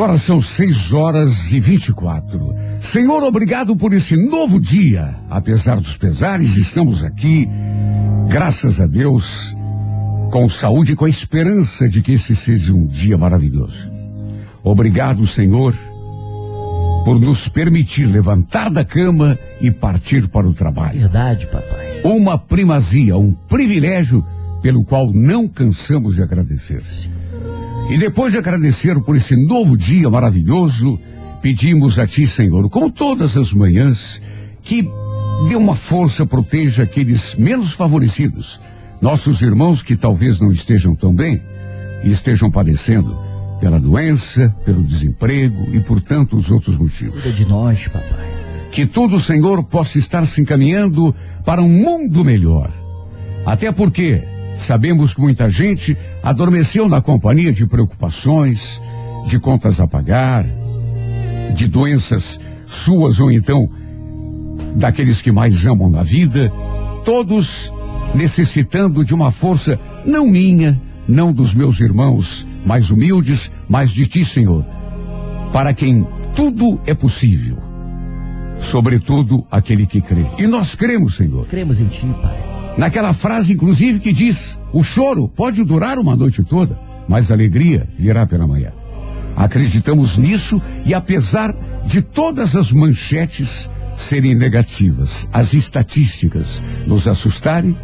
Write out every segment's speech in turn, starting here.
Agora são seis horas e vinte e quatro. Senhor, obrigado por esse novo dia. Apesar dos pesares, estamos aqui, graças a Deus, com saúde e com a esperança de que esse seja um dia maravilhoso. Obrigado, Senhor, por nos permitir levantar da cama e partir para o trabalho. Verdade, papai. Uma primazia, um privilégio pelo qual não cansamos de agradecer. E depois de agradecer por esse novo dia maravilhoso, pedimos a Ti, Senhor, como todas as manhãs, que dê uma força, proteja aqueles menos favorecidos, nossos irmãos que talvez não estejam tão bem e estejam padecendo pela doença, pelo desemprego e por tantos outros motivos. Cuida de nós, papai. Que tudo, Senhor, possa estar se encaminhando para um mundo melhor. Até porque sabemos que muita gente adormeceu na companhia de preocupações, de contas a pagar, de doenças suas ou então daqueles que mais amam na vida, todos necessitando de uma força não minha, não dos meus irmãos mais humildes, mas de ti, Senhor, para quem tudo é possível. Sobretudo aquele que crê. E nós cremos, Senhor. Cremos em ti, pai. Naquela frase, inclusive, que diz: o choro pode durar uma noite toda, mas a alegria virá pela manhã. Acreditamos nisso e apesar de todas as manchetes serem negativas, as estatísticas nos assustarem,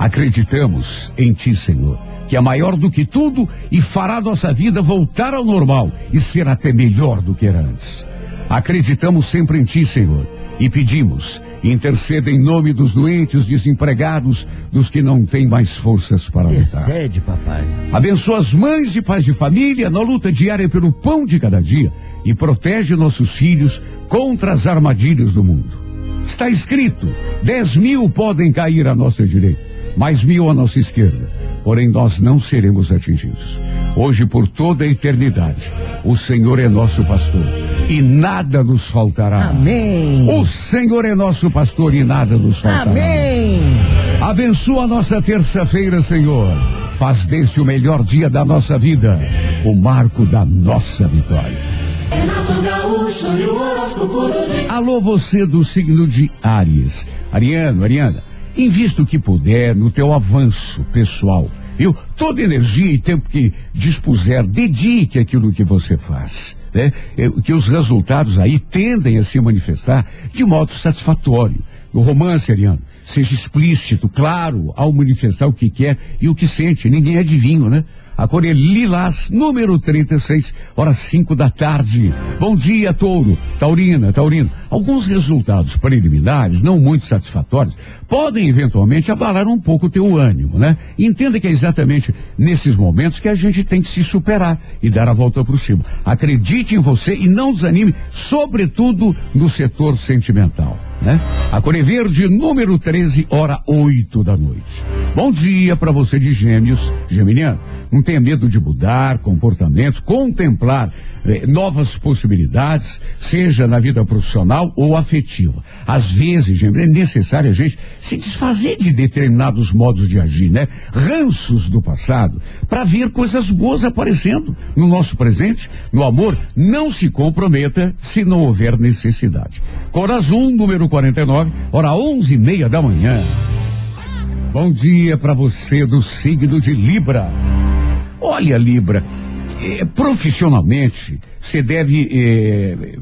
acreditamos em Ti, Senhor, que é maior do que tudo e fará nossa vida voltar ao normal e ser até melhor do que era antes. Acreditamos sempre em Ti, Senhor, e pedimos, interceda em nome dos doentes, desempregados, dos que não têm mais forças para lutar. Intercede, papai. Abençoa as mães e pais de família na luta diária pelo pão de cada dia e protege nossos filhos contra as armadilhas do mundo. Está escrito: dez mil podem cair à nossa direita, mais mil à nossa esquerda, porém nós não seremos atingidos. Hoje, por toda a eternidade, o Senhor é nosso pastor e nada nos faltará. Amém. O Senhor é nosso pastor e nada nos faltará. Amém. Abençoa a nossa terça-feira, Senhor. Faz deste o melhor dia da nossa vida, o marco da nossa vitória. E. Alô, você do signo de Áries. Ariano, Ariana, invista o que puder no teu avanço pessoal. Viu? Toda energia e tempo que dispuser, dedique aquilo que você faz. Né? Que os resultados aí tendem a se manifestar de modo satisfatório. O romance, Ariano, seja explícito, claro, ao manifestar o que quer e o que sente. Ninguém é adivinho, né? A cor é lilás, número 36, horas 5 da tarde. Bom dia, touro, taurina, taurino. Alguns resultados preliminares, não muito satisfatórios, podem eventualmente abalar um pouco o teu ânimo, né? Entenda que é exatamente nesses momentos que a gente tem que se superar e dar a volta por cima. Acredite em você e não desanime, sobretudo no setor sentimental. Né? A cor é verde, número 13, hora 8 da noite. Bom dia para você de gêmeos, geminiano. Não tenha medo de mudar comportamentos, contemplar eh, novas possibilidades, seja na vida profissional ou afetiva. Às vezes, gente, é necessário a gente se desfazer de determinados modos de agir, né? Ranços do passado, para ver coisas boas aparecendo no nosso presente. No amor, não se comprometa se não houver necessidade. Cor azul, número 49, hora onze e meia da manhã. Bom dia para você do signo de Libra. Olha, Libra, eh, profissionalmente, você deve, eh,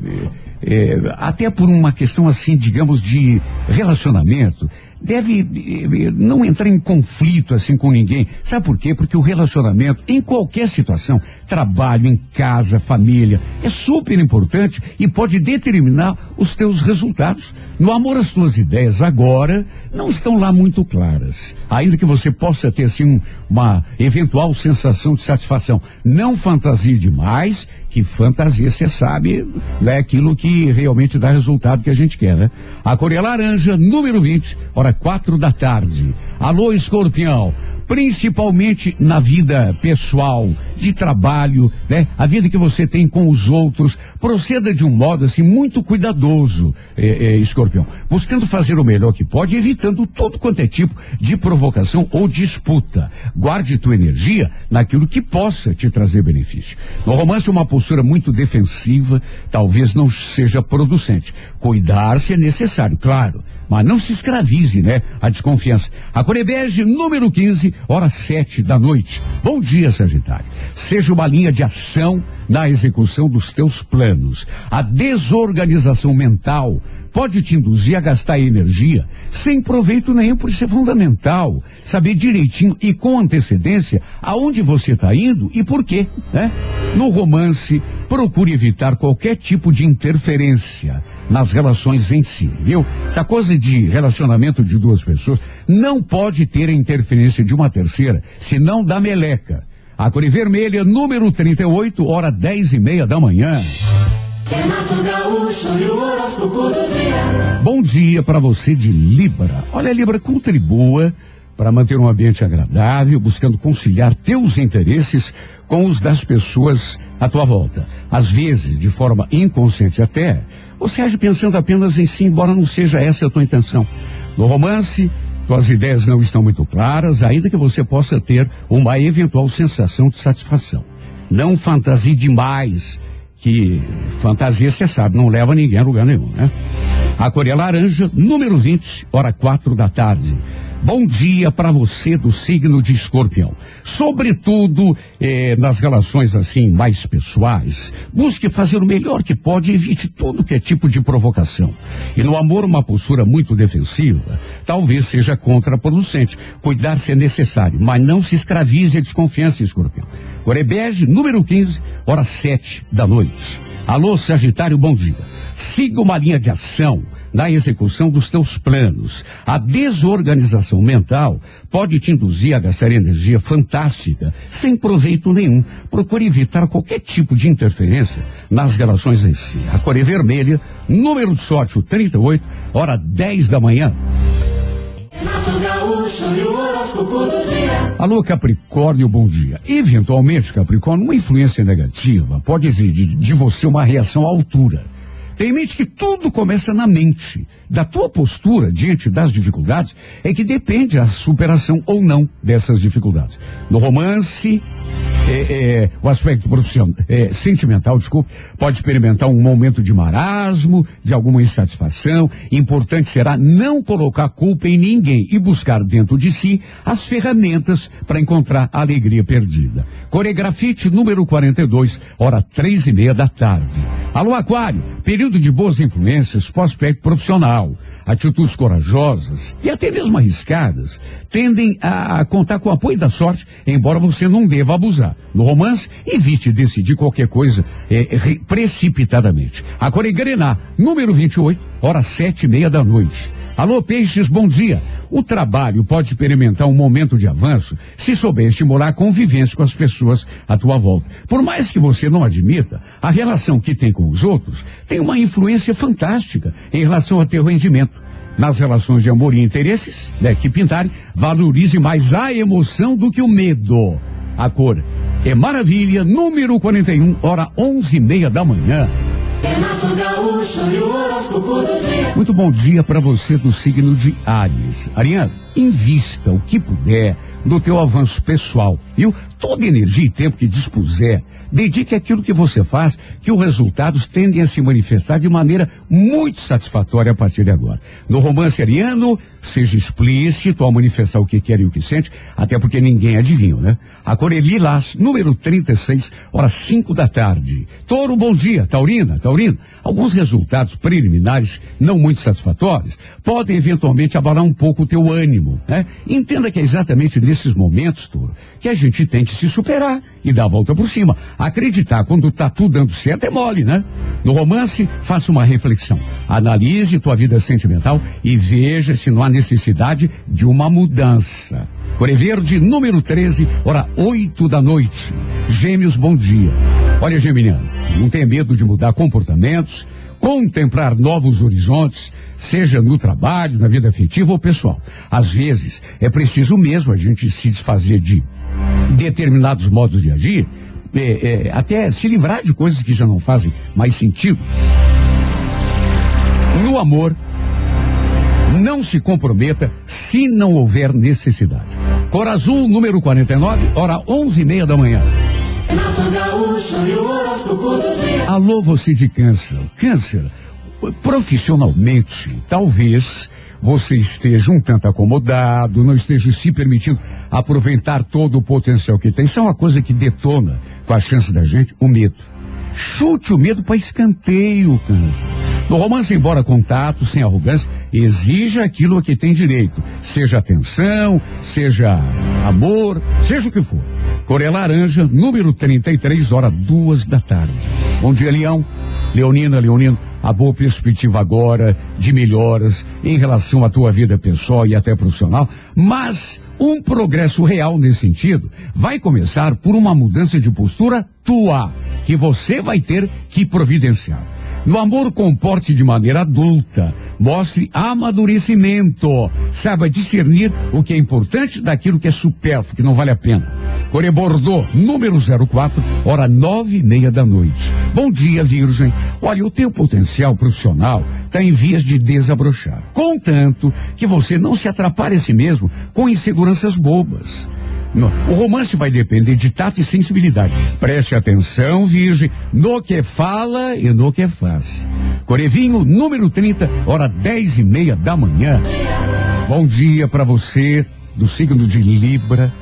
eh, até por uma questão assim, digamos, de relacionamento, deve eh, não entrar em conflito assim com ninguém. Sabe por quê? Porque o relacionamento, em qualquer situação, trabalho, em casa, família, é super importante e pode determinar os teus resultados. No amor, as tuas ideias agora não estão lá muito claras. Ainda que você possa ter assim um- uma eventual sensação de satisfação. Não fantasie demais, que fantasia, você sabe, é aquilo que realmente dá resultado que a gente quer, né? A cor é laranja, número 20, hora quatro da tarde. Alô, escorpião. Principalmente na vida pessoal, de trabalho, né? A vida que você tem com os outros. Proceda de um modo assim muito cuidadoso, é, é, escorpião, buscando fazer o melhor que pode, evitando todo quanto é tipo de provocação ou disputa. Guarde tua energia naquilo que possa te trazer benefício. No romance, uma postura muito defensiva talvez não seja producente. Cuidar-se é necessário, claro mas não se escravize, né? A desconfiança. A Corebege, número 15, hora sete da noite. Bom dia, Sagitário. Seja uma linha de ação na execução dos teus planos. A desorganização mental pode te induzir a gastar energia sem proveito nenhum, por isso é fundamental saber direitinho e com antecedência aonde você está indo e por quê, né? No romance, procure evitar qualquer tipo de interferência nas relações em si, viu? Essa coisa de relacionamento de duas pessoas não pode ter a interferência de uma terceira, senão da meleca. A cor vermelha, número 38, hora dez e meia da manhã. Bom dia para você de Libra. Olha, Libra, contribua para manter um ambiente agradável, buscando conciliar teus interesses com os das pessoas à tua volta. Às vezes, de forma inconsciente até, você age pensando apenas em si, embora não seja essa a tua intenção. No romance, tuas ideias não estão muito claras, ainda que você possa ter uma eventual sensação de satisfação. Não fantasie demais, que fantasia, você sabe, não leva ninguém a lugar nenhum, né? A cor é laranja, número 20, hora quatro da tarde. Bom dia para você do signo de escorpião. Sobretudo eh, nas relações assim mais pessoais, busque fazer o melhor que pode e evite todo que é tipo de provocação. E no amor, uma postura muito defensiva talvez seja contraproducente. Cuidar-se é necessário, mas não se escravize a desconfiança, escorpião. Corebege, número 15, hora sete da noite. Alô, Sagitário, bom dia. Siga uma linha de ação na execução dos teus planos. A desorganização mental pode te induzir a gastar energia fantástica, sem proveito nenhum. Procure evitar qualquer tipo de interferência nas relações em si. A cor é vermelha, número de sorte, o 38, hora 10 da manhã. Alô, Capricórnio, bom dia. Eventualmente, Capricórnio, uma influência negativa pode exigir de você uma reação à altura. Tem em mente que tudo começa na mente. Da tua postura diante das dificuldades é que depende a superação ou não dessas dificuldades. No romance, é, é, o aspecto profissional, é, sentimental, desculpe, pode experimentar um momento de marasmo, de alguma insatisfação. Importante será não colocar culpa em ninguém e buscar dentro de si as ferramentas para encontrar a alegria perdida. Coregrafite número 42, hora três e meia da tarde. Alô, Aquário, período de boas influências pós-aspecto profissional. Atitudes corajosas e até mesmo arriscadas tendem a contar com o apoio da sorte, embora você não deva abusar. No romance, evite decidir qualquer coisa é, precipitadamente. A Coregrená, número 28, hora sete e meia da noite. Alô, Peixes, bom dia. O trabalho pode experimentar um momento de avanço se souber estimular a convivência com as pessoas à tua volta. Por mais que você não admita, a relação que tem com os outros tem uma influência fantástica em relação ao teu rendimento. Nas relações de amor e interesses, né, que pintarem, valorize mais a emoção do que o medo. A cor é maravilha, número 41, hora onze e meia da manhã. Muito bom dia para você do signo de Ares. Ariane, invista o que puder no teu avanço pessoal, viu? Toda energia e tempo que dispuser, dedique aquilo que você faz, que os resultados tendem a se manifestar de maneira muito satisfatória a partir de agora. No romance ariano, seja explícito ao manifestar o que quer e o que sente, até porque ninguém adivinha, né? A cor é lilás, número 36, horas 5 da tarde. Touro, bom dia. Taurina, Taurino. Alguns resultados preliminares não muito satisfatórios podem eventualmente abalar um pouco o teu ânimo, né? Entenda que é exatamente nesses momentos, Touro, que a gente tem que se superar e dar a volta por cima. Acreditar quando tá tudo dando certo é mole, né? No romance, faça uma reflexão. Analise tua vida sentimental e veja se não há necessidade de uma mudança. Core Verde, número 13, hora 8 da noite. Gêmeos, bom dia. Olha, Geminiano, não tenha medo de mudar comportamentos, contemplar novos horizontes, seja no trabalho, na vida afetiva ou pessoal. Às vezes, é preciso mesmo a gente se desfazer de determinados modos de agir, é, é, até se livrar de coisas que já não fazem mais sentido. No amor, não se comprometa se não houver necessidade. Cor Azul, número 49, hora onze e meia da manhã. Alô, você de câncer. Câncer, profissionalmente, talvez você esteja um tanto acomodado, não esteja se permitindo aproveitar todo o potencial que tem. Isso é uma coisa que detona com a chance da gente o medo. Chute o medo para escanteio, câncer. No romance, embora contato, sem arrogância, exija aquilo a que tem direito. Seja atenção, seja amor, seja o que for. Coré Laranja, número 33, hora duas da tarde. Bom dia, Leão. Leonina, Leonino, a boa perspectiva agora de melhoras em relação à tua vida pessoal e até profissional, mas um progresso real nesse sentido vai começar por uma mudança de postura tua, que você vai ter que providenciar. No amor, comporte de maneira adulta. Mostre amadurecimento. Saiba discernir o que é importante daquilo que é supérfluo, que não vale a pena. Core Bordeaux, número 04, hora nove e meia da noite. Bom dia, Virgem. Olha, o teu potencial profissional está em vias de desabrochar. Contanto que você não se atrapalhe a si mesmo com inseguranças bobas. No- o romance vai depender de tato e sensibilidade. Preste atenção, virgem, no que fala e no que faz. Corevinho, número 30, hora dez e meia da manhã. Bom dia para você, do signo de Libra.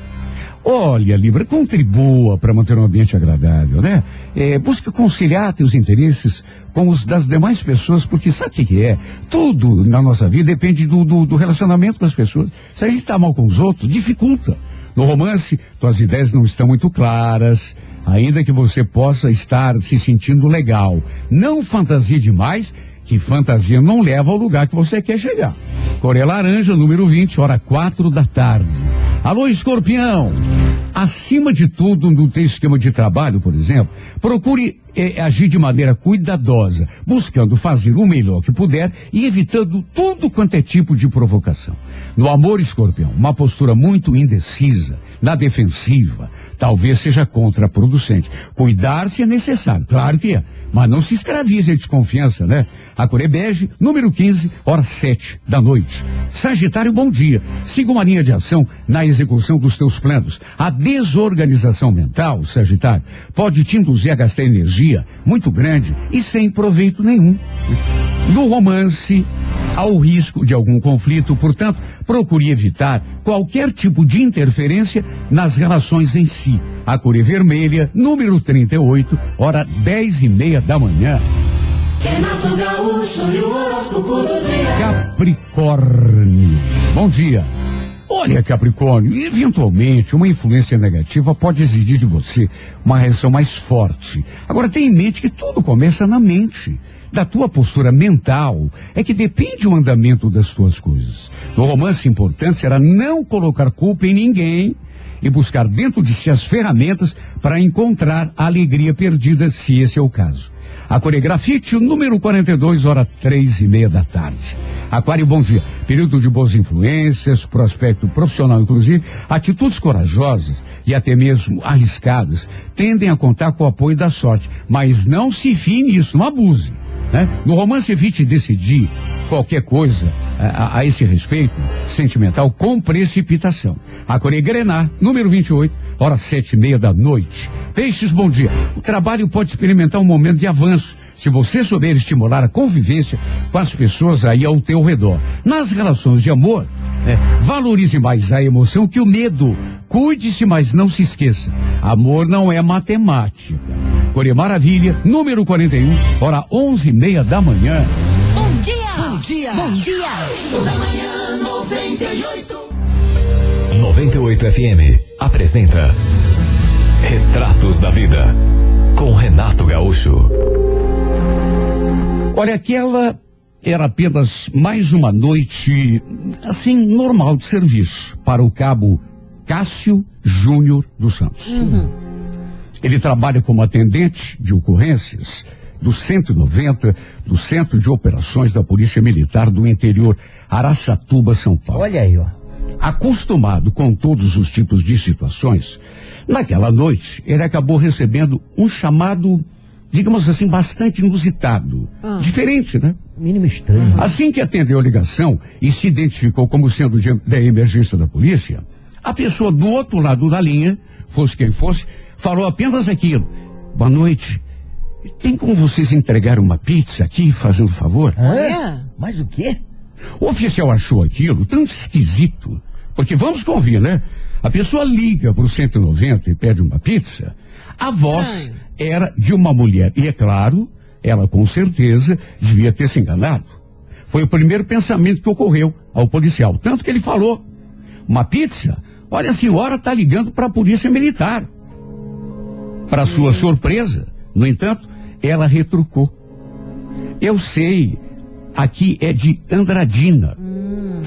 Olha, Libra, contribua para manter um ambiente agradável, né? É, busque conciliar teus interesses com os das demais pessoas, porque sabe o que que é? Tudo na nossa vida depende do, do, do relacionamento com as pessoas. Se a gente tá mal com os outros, dificulta. No romance, tuas ideias não estão muito claras, ainda que você possa estar se sentindo legal. Não fantasia demais, que fantasia não leva ao lugar que você quer chegar. Coré Laranja, número 20, hora quatro da tarde. Alô, escorpião! Acima de tudo, no teu esquema de trabalho, por exemplo, procure eh, agir de maneira cuidadosa, buscando fazer o melhor que puder e evitando tudo quanto é tipo de provocação. No amor, escorpião, uma postura muito indecisa, na defensiva, talvez seja contraproducente. Cuidar-se é necessário, claro que é, mas não se escravize a desconfiança, né? A Corebege, número 15, hora sete da noite. Sagitário, bom dia. Siga uma linha de ação na execução dos teus planos. A desorganização mental, Sagitário, pode te induzir a gastar energia muito grande e sem proveito nenhum. No romance, há o risco de algum conflito, portanto, procure evitar qualquer tipo de interferência nas relações em si. A cor é vermelha, número 38, hora dez e meia da manhã. Renato Gaúcho e o horóscopo do dia. Capricórnio. Bom dia. Olha, Capricórnio, eventualmente uma influência negativa pode exigir de você uma reação mais forte. Agora tenha em mente que tudo começa na mente. Da tua postura mental é que depende o andamento das tuas coisas. No romance importante será não colocar culpa em ninguém e buscar dentro de si as ferramentas para encontrar a alegria perdida, se esse é o caso. A coreografite, o número 42, hora três e meia da tarde. Aquário, bom dia. Período de boas influências, prospecto profissional, inclusive, atitudes corajosas e até mesmo arriscadas tendem a contar com o apoio da sorte. Mas não se fie nisso, não abuse. Né? No romance, evite decidir qualquer coisa a, a- esse respeito sentimental com precipitação. A Coregrenar, número 28, hora sete e meia da noite. Peixes, bom dia. O trabalho pode experimentar um momento de avanço se você souber estimular a convivência com as pessoas aí ao teu redor. Nas relações de amor, né, valorize mais a emoção que o medo. Cuide-se, mas não se esqueça. Amor não é matemática. Core Maravilha, número 41, hora onze e meia da manhã. Bom dia! Bom dia! Bom dia! 98 FM apresenta Retratos da Vida com Renato Gaúcho. Olha, aquela era apenas mais uma noite, assim, normal de serviço para o cabo Cássio Júnior dos Santos. Ele trabalha como atendente de ocorrências do 190 do Centro de Operações da Polícia Militar do Interior, Araçatuba, São Paulo. Olha aí, ó. Acostumado com todos os tipos de situações, naquela noite ele acabou recebendo um chamado, digamos assim, bastante inusitado. Diferente, né? Mínimo estranho. Assim que atendeu a ligação e se identificou como sendo de, da emergência da polícia, a pessoa do outro lado da linha, fosse quem fosse, falou apenas aquilo. Boa noite. Tem como vocês entregar uma pizza aqui, fazendo favor? Hã? Mas o quê? O oficial achou aquilo tão esquisito, porque vamos convir, né? A pessoa liga pro 190 e pede uma pizza, a voz era de uma mulher, e é claro, ela com certeza devia ter se enganado. Foi o primeiro pensamento que ocorreu ao policial, tanto que ele falou: "Uma pizza? Olha, a senhora está ligando para a polícia militar." Para sua surpresa, no entanto, ela retrucou. Eu sei, aqui é de Andradina.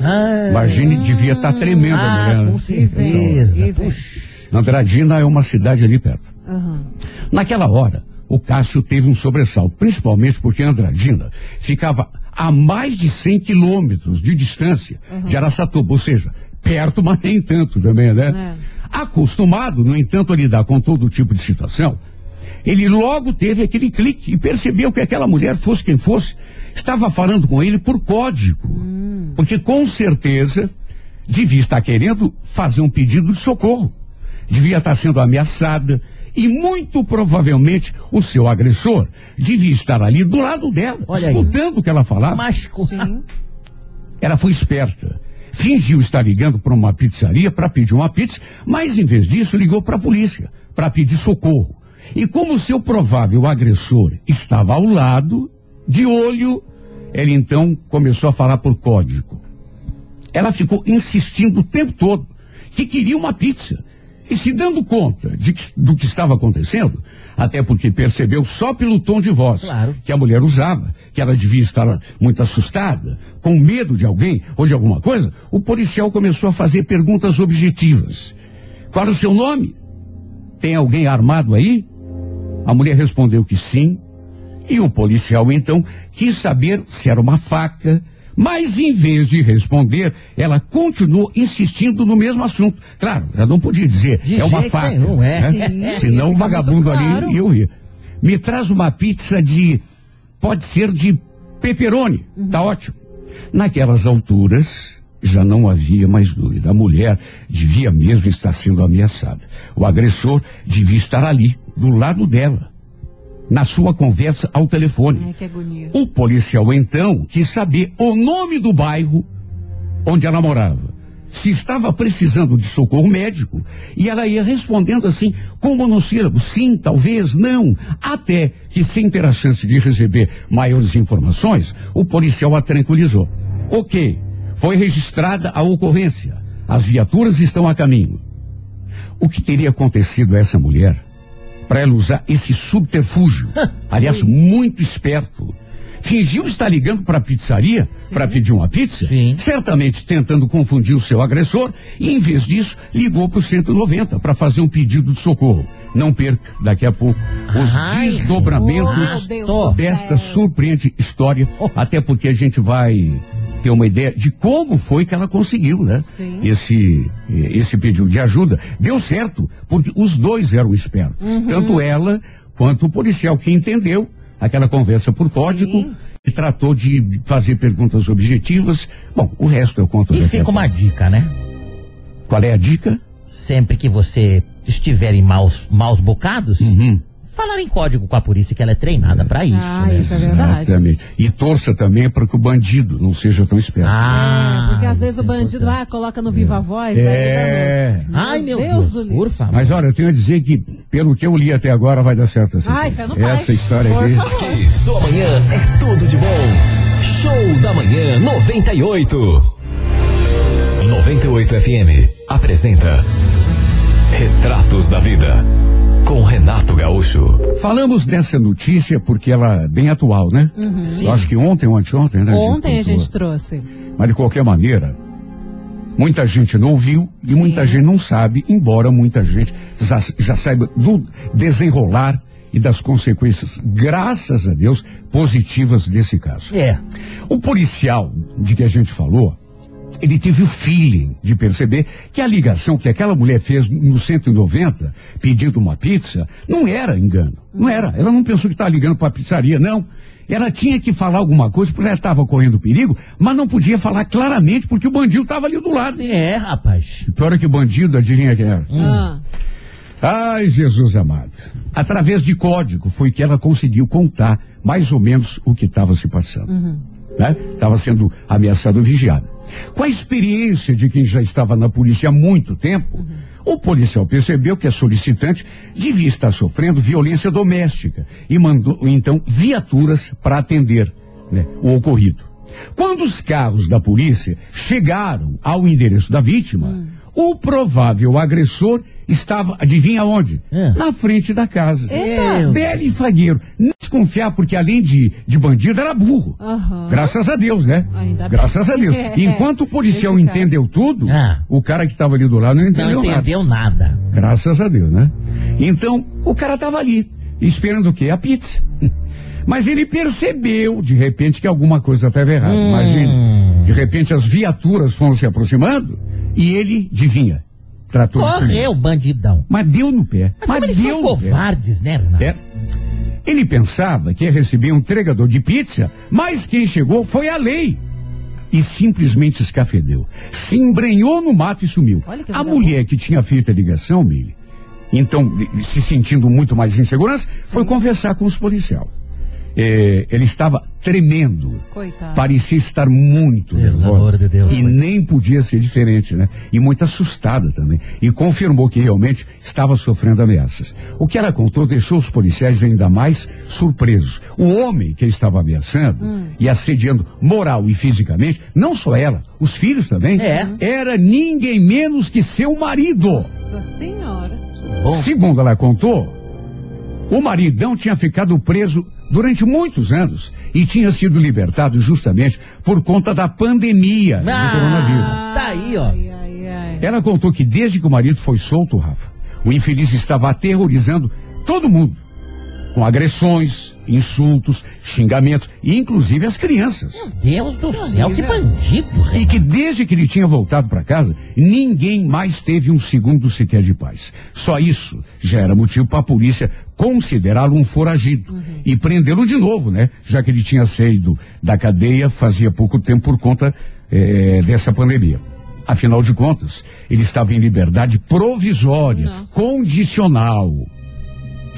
Ah, Imagine, devia estar tremendo a ah, mulher. né? com certeza. Andradina é uma cidade ali perto. Aham. Naquela hora, o Cássio teve um sobressalto, principalmente porque Andradina ficava a mais de 100 quilômetros de distância de Araçatuba, ou seja, perto, mas nem tanto também, né? Acostumado, no entanto, a lidar com todo tipo de situação, ele logo teve aquele clique e percebeu que aquela mulher, fosse quem fosse, estava falando com ele por código. Porque com certeza devia estar querendo fazer um pedido de socorro. Devia estar sendo ameaçada. E muito provavelmente o seu agressor devia estar ali do lado dela, Olha aí. escutando o que ela falava. Mas Sim. Ela foi esperta. Fingiu estar ligando para uma pizzaria para pedir uma pizza, mas em vez disso ligou para a polícia para pedir socorro. E como seu provável agressor estava ao lado, de olho, ela então começou a falar por código. Ela ficou insistindo o tempo todo que queria uma pizza. E se dando conta de que- do que estava acontecendo, até porque percebeu só pelo tom de voz Claro. que a mulher usava, que ela devia estar muito assustada, com medo de alguém ou de alguma coisa, o policial começou a fazer perguntas objetivas. Qual é o seu nome? Tem alguém armado aí? A mulher respondeu que sim. E o policial então quis saber se era uma faca, mas em vez de responder, ela continuou insistindo no mesmo assunto. Claro, ela não podia dizer, De é uma faca. nenhum, é. né? Sim, Senão o fica vagabundo muito ali claro. ia. Me traz uma pizza de. Pode ser de pepperoni. Tá ótimo. Naquelas alturas, já não havia mais dúvida. A mulher devia mesmo estar sendo ameaçada. O agressor devia estar ali, do lado dela, na sua conversa ao telefone. Ai. O policial então quis saber o nome do bairro onde ela morava. Se estava precisando de socorro médico. E ela ia respondendo assim, com monossílabos, sim, talvez, não. Até que, sem ter a chance de receber maiores informações, o policial a tranquilizou. Ok, foi registrada a ocorrência. As viaturas estão a caminho. O que teria acontecido a essa mulher para ela usar esse subterfúgio? Aliás, muito esperto. Fingiu estar ligando para a pizzaria para pedir uma pizza, Sim. certamente tentando confundir o seu agressor, e em vez disso, ligou para o 190 para fazer um pedido de socorro. Não perca, daqui a pouco, os Ai, desdobramentos oh, desta surpreendente história, Oh. até porque a gente vai ter uma ideia de como foi que ela conseguiu, né? Sim. Esse, esse pedido de ajuda. Deu certo, porque os dois eram espertos. Uhum. Tanto ela quanto o policial que entendeu aquela conversa por código e tratou de fazer perguntas objetivas. Bom, o resto eu conto E daqui a fica uma pouco. dica, né? Qual é a dica? Sempre que você estiver em maus, maus bocados, Uhum. Falar em código com a polícia que ela é treinada pra isso. Ah, né? isso é verdade. Exatamente. E torça também para que o bandido não seja tão esperto. Ah, É, porque às vezes o é bandido ah, coloca no Viva Voz, É. aí Ai, meu Deus, Deus, por favor. Mas olha, eu tenho a dizer que, pelo que eu li até agora, vai dar certo assim. Ai, fé no pai. Essa história Por aqui. favor. Aqui, sua manhã é tudo de bom. Show da Manhã 98. 98 FM apresenta Retratos da Vida com Renato Gaúcho. Falamos dessa notícia porque ela é bem atual, né? Eu acho que ontem ou anteontem, né? Uhum. Ontem a contou. gente trouxe. Mas de qualquer maneira, muita gente não ouviu e muita gente não sabe, embora muita gente já, já saiba do desenrolar e das consequências, graças a Deus, positivas desse caso. É. O policial de que a gente falou, ele teve o feeling de perceber que a ligação que aquela mulher fez no 190, pedindo uma pizza, não era engano. Não era. Ela não pensou que estava ligando para a pizzaria, não. Ela tinha que falar alguma coisa porque ela estava correndo perigo, mas não podia falar claramente porque o bandido estava ali do lado. É, rapaz. Pior é que o bandido, adivinha quem era? Ah, Ai, Jesus amado. Através de código foi que ela conseguiu contar mais ou menos o que estava se passando. Estava sendo ameaçado vigiado. Com a experiência de quem já estava na polícia há muito tempo, o policial percebeu que a solicitante devia estar sofrendo violência doméstica e mandou então viaturas para atender né, o ocorrido. Quando os carros da polícia chegaram ao endereço da vítima, o provável agressor estava, adivinha onde? É. Na frente da casa. Eita. Belo e fagueiro. Não desconfiar, porque além de, de bandido, era burro. Aham. Graças a Deus, né? Ainda bem. Graças a Deus. É. Enquanto o policial caso. entendeu tudo, Ah. o cara que estava ali do lado não entendeu, Não nada. entendeu nada. Graças a Deus, né? Então, o cara estava ali, esperando o quê? A pizza. Mas ele percebeu, de repente, que alguma coisa estava errada. Hum. Imagine. De repente, as viaturas foram se aproximando e ele, adivinha, tratou. Correu, bandidão. Mas deu no pé. Mas, Mas, deu são no pé. covardes, né, Renato? É. Ele pensava que ia receber um entregador de pizza, mas quem chegou foi a lei. E simplesmente escafedeu. Se embrenhou no mato e sumiu. A mulher que tinha feito a ligação, Mili, então, se sentindo muito mais insegurança, foi conversar com os policiais. É, ele estava tremendo. Coitado. Parecia estar muito Pelo nervosa. amor de Deus. E nem podia ser diferente, né? E muito assustada também. E confirmou que realmente estava sofrendo ameaças. O que ela contou deixou os policiais ainda mais surpresos. O homem que estava ameaçando e assediando moral e fisicamente, não só ela, os filhos também, É. era ninguém menos que seu marido. Nossa senhora. Bom, Segundo ela contou, o maridão tinha ficado preso durante muitos anos e tinha sido libertado justamente por conta da pandemia do coronavírus. tá aí, ó. Ai, ai, ai. Ela contou que desde que o marido foi solto, Rafa, o infeliz estava aterrorizando todo mundo. Com agressões, insultos, xingamentos, inclusive as crianças. Deus do céu, que bandido, E que desde que ele tinha voltado para casa, ninguém mais teve um segundo sequer de paz. Só isso já era motivo para a polícia considerá-lo um foragido e prendê-lo de novo, né? Já que ele tinha saído da cadeia fazia pouco tempo por conta eh, dessa pandemia. Afinal de contas, ele estava em liberdade provisória, Nossa. condicional.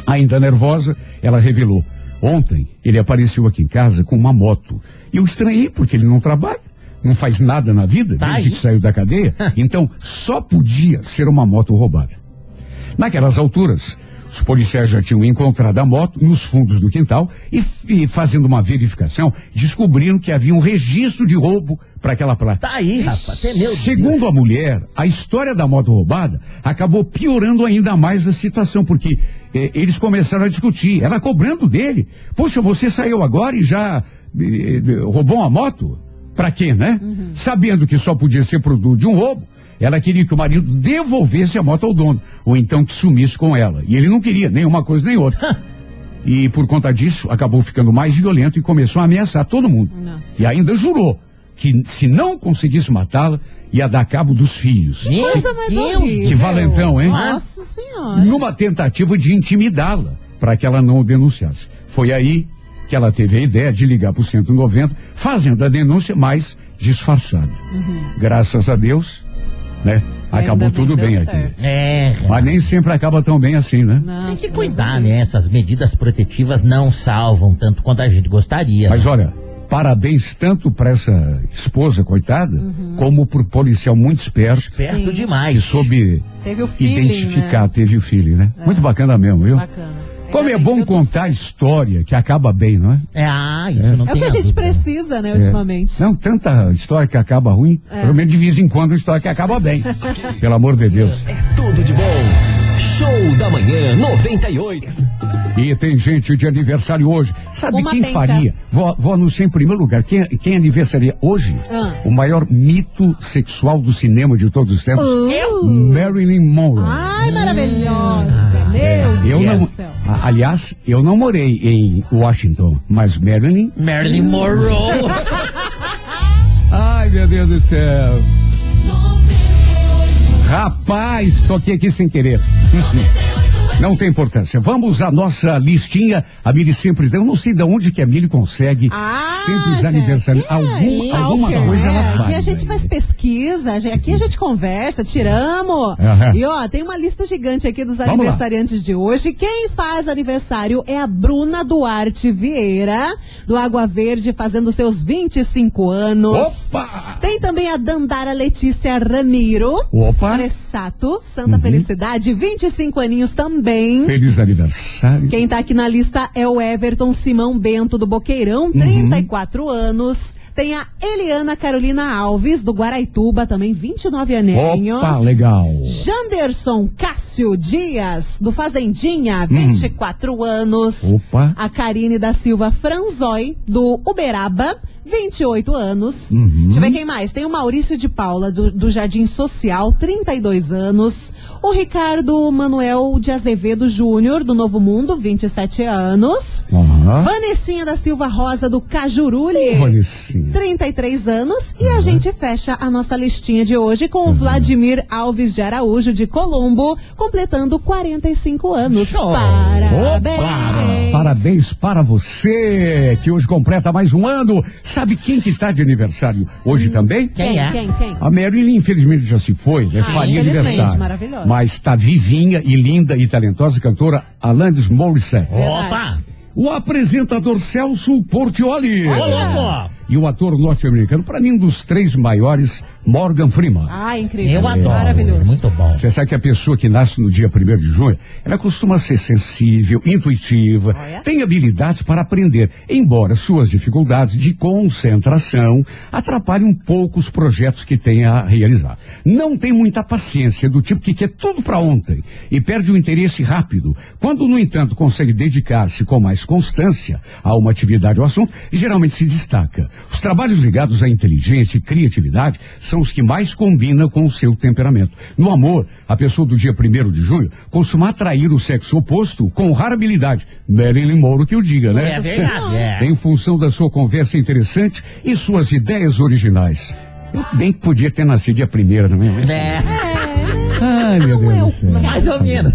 Ainda nervosa, ela revelou. Ontem, ele apareceu aqui em casa com uma moto. E eu estranhei porque ele não trabalha, não faz nada na vida, Tá desde aí. que saiu da cadeia. então, só podia ser uma moto roubada. Naquelas alturas, os policiais já tinham encontrado a moto nos fundos do quintal e, e fazendo uma verificação, descobriram que havia um registro de roubo para aquela placa. Tá aí, rapaz. Até meu Deus. Segundo a mulher, a história da moto roubada acabou piorando ainda mais a situação, porque eh, eles começaram a discutir. Ela cobrando dele. Poxa, você saiu agora e já eh, eh, roubou uma moto? Pra quê, né? Sabendo que só podia ser produto de um roubo, ela queria que o marido devolvesse a moto ao dono, ou então que sumisse com ela. E ele não queria nem uma coisa nem outra. E por conta disso, acabou ficando mais violento e começou a ameaçar todo mundo. Nossa. E ainda jurou que se não conseguisse matá-la, ia dar cabo dos filhos. Coisa mais Deus. horrível. Que valentão, hein? Nossa senhora. Numa tentativa de intimidá-la, para que ela não o denunciasse. Foi aí que ela teve a ideia de ligar para o 190, fazendo a denúncia, mas disfarçada. Graças a Deus, né? Acabou Ainda bem tudo bem aqui. É. Mas nem sempre acaba tão bem assim, né? Nossa, Tem que cuidar, né? Essas medidas protetivas não salvam tanto quanto a gente gostaria. Mas né? olha, parabéns tanto para essa esposa, coitada, como pro policial muito esperto, Perto Sim. que demais. soube Teve o feeling, identificar, né? teve o filho, né? Muito bacana mesmo, viu? Bacana. Como é bom contar a história que acaba bem, não é? É, ah, isso não É o que a gente dúvida. precisa, né, ultimamente. Não, tanta história que acaba ruim, É. pelo menos de vez em quando uma história que acaba bem. Pelo amor de Deus. Tudo de bom. Show da manhã 98. E tem gente de aniversário hoje. Sabe Uma quem tenta. faria? Vou, vou anunciar em primeiro lugar. Quem, quem aniversaria hoje? Ah. O maior mito sexual do cinema de todos os tempos? Uh. Marilyn Monroe. Ai, maravilhosa. Meu Eu Deus não, céu. aliás, eu não morei em Washington, mas Marilyn. Marilyn Monroe. Ai, meu Deus do céu. Rapaz, toquei aqui sem querer. Não tem importância. Vamos à nossa listinha. A Mili sempre. Eu não sei de onde que a Mili consegue Ah, sempre os aniversários. é, Algum, é, alguma é, coisa ela faz. Aqui a gente né? faz pesquisa, aqui a gente conversa, tiramos. Aham. E ó, tem uma lista gigante aqui dos Vamos lá. aniversariantes de hoje. Quem faz aniversário é a Bruna Duarte Vieira, do Água Verde, fazendo seus 25 anos. Opa! Tem também a Dandara Letícia Ramiro. Opa! Fressato, Uhum. Santa Felicidade, 25 aninhos também. Feliz aniversário. Quem tá aqui na lista é o Everton Simão Bento do Boqueirão, 34 anos. Tem a Eliana Carolina Alves do Guaraituba, também 29 aninhos. Opa, legal. Janderson Cássio Dias do Fazendinha, 24 anos. Hum. Opa. A Karine da Silva Franzói do Uberaba, 28 anos. Uhum. Deixa eu ver quem mais. Tem o Maurício de Paula do, do Jardim Social, 32 anos. O Ricardo Manuel de Azevedo Júnior do Novo Mundo, 27 anos. Aham. Vanessinha da Silva Rosa do Cajuruli. Vanessinha. 33 anos e a gente fecha a nossa listinha de hoje com o Vladimir Alves de Araújo de Colombo, completando 45 anos. Show. Parabéns! Opa! Parabéns para você, que hoje completa mais um ano. Sabe quem que tá de aniversário hoje também? Quem Quem, é? quem, quem? A Marilyn, infelizmente, já se foi, né? Ah, Faria infelizmente, aniversário. maravilhosa. Mas está vivinha e linda e talentosa cantora Alanis Morissette. Opa! O apresentador Celso Portioli. Ô, louco! E o ator norte-americano, para mim, um dos três maiores, Morgan Freeman. Ah, incrível. Eu adoro. Maravilhoso. Muito bom. Você sabe que a pessoa que nasce no dia 1 de junho, ela costuma ser sensível, intuitiva, Olha. tem habilidades para aprender, embora suas dificuldades de concentração atrapalhem um pouco os projetos que tem a realizar. Não tem muita paciência, do tipo que quer tudo para ontem e perde o interesse rápido. Quando, no entanto, consegue dedicar-se com mais constância a uma atividade ou assunto, geralmente se destaca. Os trabalhos ligados à inteligência e criatividade são os que mais combinam com o seu temperamento. No amor, a pessoa do dia 1 de junho costuma atrair o sexo oposto com rara habilidade. Marilyn Monroe que o diga, né? É verdade, é. em função da sua conversa interessante e suas ideias originais. Eu bem que podia ter nascido dia 1 também. né? É, Ai, meu Não é Deus do céu. mais ou menos.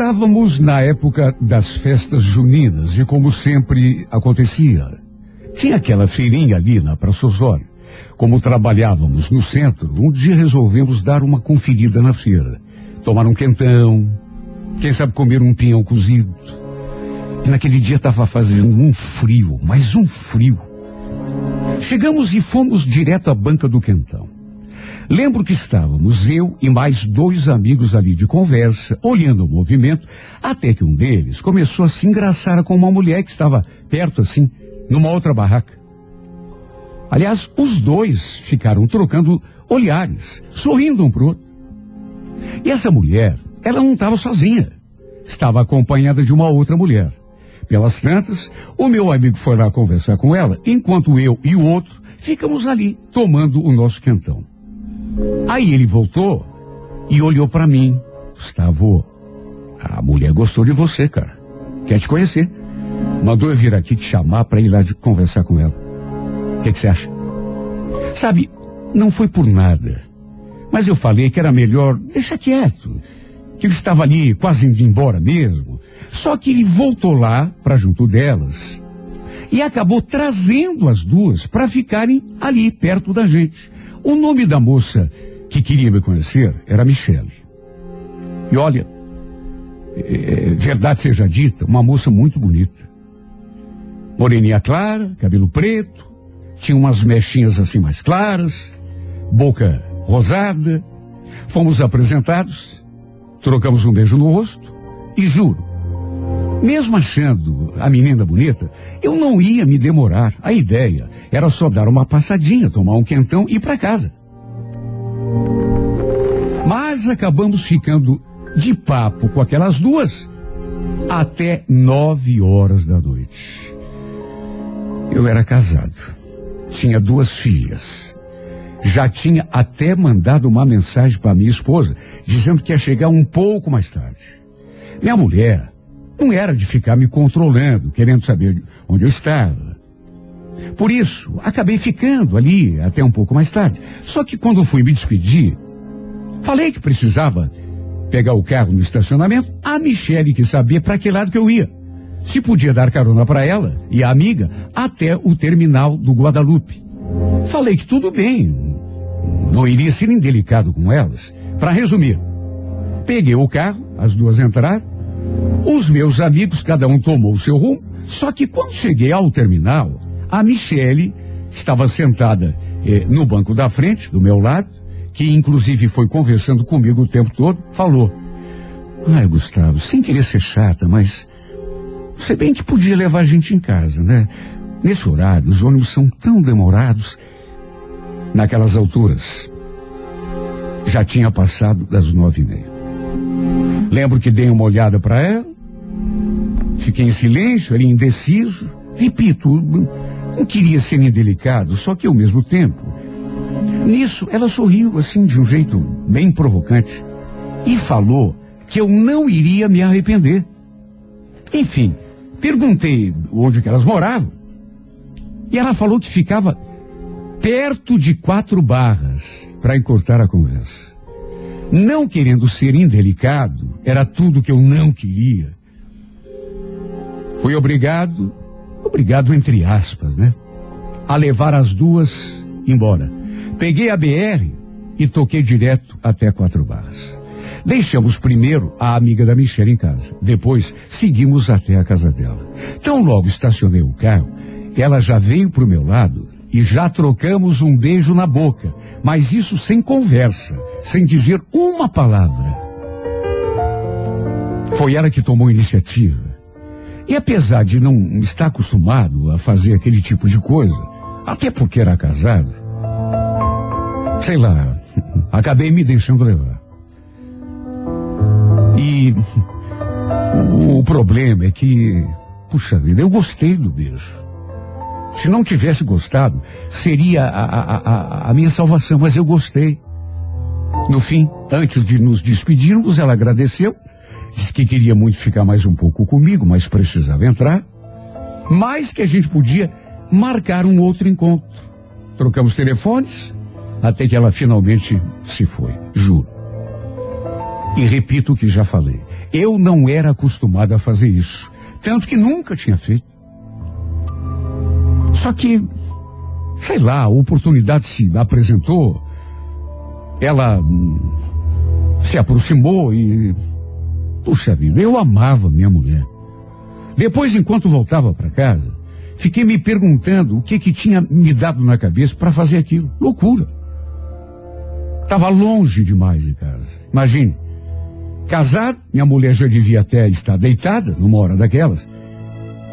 Estávamos na época das festas juninas e como sempre acontecia, tinha aquela feirinha ali na Praça Osório. Como trabalhávamos no centro, um dia resolvemos dar uma conferida na feira. Tomar um quentão, quem sabe comer um pinhão cozido. E naquele dia estava fazendo um frio, mas um frio. Chegamos e fomos direto à banca do quentão. Lembro que estávamos eu e mais dois amigos ali de conversa, olhando o movimento, até que um deles começou a se engraçar com uma mulher que estava perto assim, numa outra barraca. Aliás, os dois ficaram trocando olhares, sorrindo um pro outro. E essa mulher, ela não estava sozinha. Estava acompanhada de uma outra mulher. Pelas tantas, o meu amigo foi lá conversar com ela, enquanto eu e o outro ficamos ali tomando o nosso quentão. Aí ele voltou e olhou para mim. Gustavo, a mulher gostou de você, cara. Quer te conhecer. Mandou eu vir aqui te chamar para ir lá de conversar com ela. O que você acha? Sabe, Não foi por nada. Mas eu falei que era melhor deixar quieto. Que ele estava ali quase indo embora mesmo. Só que ele voltou lá para junto delas e acabou trazendo as duas para ficarem ali perto da gente. O nome da moça que queria me conhecer era Michele. E olha, é, verdade seja dita, uma moça muito bonita. Moreninha clara, cabelo preto, tinha umas mechinhas assim mais claras, boca rosada. Fomos apresentados, trocamos um beijo no rosto e juro, mesmo achando a menina bonita, eu não ia me demorar. A ideia era só dar uma passadinha, tomar um quentão e ir para casa. Mas acabamos ficando de papo com aquelas duas até nove horas da noite. Eu era casado, tinha duas filhas. Já tinha até mandado uma mensagem para minha esposa dizendo que ia chegar um pouco mais tarde. Minha mulher não era de ficar me controlando, querendo saber onde eu estava. Por isso, acabei ficando ali até um pouco mais tarde. Só que quando fui me despedir, falei que precisava pegar o carro no estacionamento. A Michele que sabia para que lado que eu ia. Se podia dar carona para ela e a amiga até o terminal do Guadalupe. Falei que tudo bem, não iria ser indelicado com elas. Para resumir, peguei o carro, as duas entraram, os meus amigos, cada um tomou o seu rumo, só que quando cheguei ao terminal, a Michele estava sentada eh, no banco da frente, do meu lado, que inclusive foi conversando comigo o tempo todo, falou: Ai, Gustavo, sem querer ser chata, mas você bem que podia levar a gente em casa, né? Nesse horário, os ônibus são tão demorados. Naquelas alturas, já tinha passado das nove e meia. Lembro que dei uma olhada para ela, fiquei em silêncio, era indeciso. Repito, não queria ser indelicado, só que ao mesmo tempo. Nisso, ela sorriu assim de um jeito bem provocante e falou que eu não iria me arrepender. Enfim, perguntei onde que elas moravam e ela falou que ficava perto de quatro barras para encurtar a conversa. Não querendo ser indelicado, era tudo que eu não queria. Fui obrigado, obrigado entre aspas, né? A levar as duas embora. Peguei a BR e toquei direto até Quatro Barras. Deixamos primeiro a amiga da Michelle em casa. Depois seguimos até a casa dela. Tão logo estacionei o carro, ela já veio pro meu lado e já trocamos um beijo na boca, mas isso sem conversa, sem dizer uma palavra. Foi ela que tomou a iniciativa. E apesar de não estar acostumado a fazer aquele tipo de coisa, até porque era casado, sei lá, acabei me deixando levar. E o, o problema é que, puxa vida, eu gostei do beijo. Se não tivesse gostado, seria a, a, a, a minha salvação, mas eu gostei. No fim, antes de nos despedirmos, ela agradeceu, disse que queria muito ficar mais um pouco comigo, mas precisava entrar, mas que a gente podia marcar um outro encontro. Trocamos telefones, até que ela finalmente se foi, juro. E repito o que já falei. Eu não era acostumado a fazer isso. Tanto que nunca tinha feito. Só que, sei lá, a oportunidade se apresentou, ela hum, se aproximou e. Puxa vida, eu amava minha mulher. Depois, enquanto voltava para casa, fiquei me perguntando o que que tinha me dado na cabeça para fazer aquilo. Loucura. Estava longe demais de casa. Imagine. Casado, minha mulher já devia até estar deitada numa hora daquelas.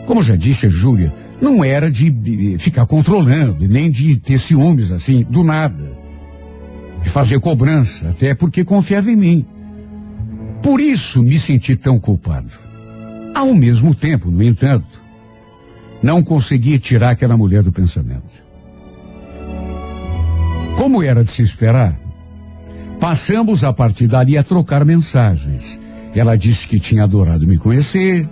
Como já disse a Júlia, não era de, ficar controlando, nem de ter ciúmes assim, do nada. De fazer cobrança, até porque confiava em mim. Por isso me senti tão culpado. Ao mesmo tempo, no entanto, não conseguia tirar aquela mulher do pensamento. Como era de se esperar, passamos a partir dali a trocar mensagens. Ela disse que tinha adorado me conhecer,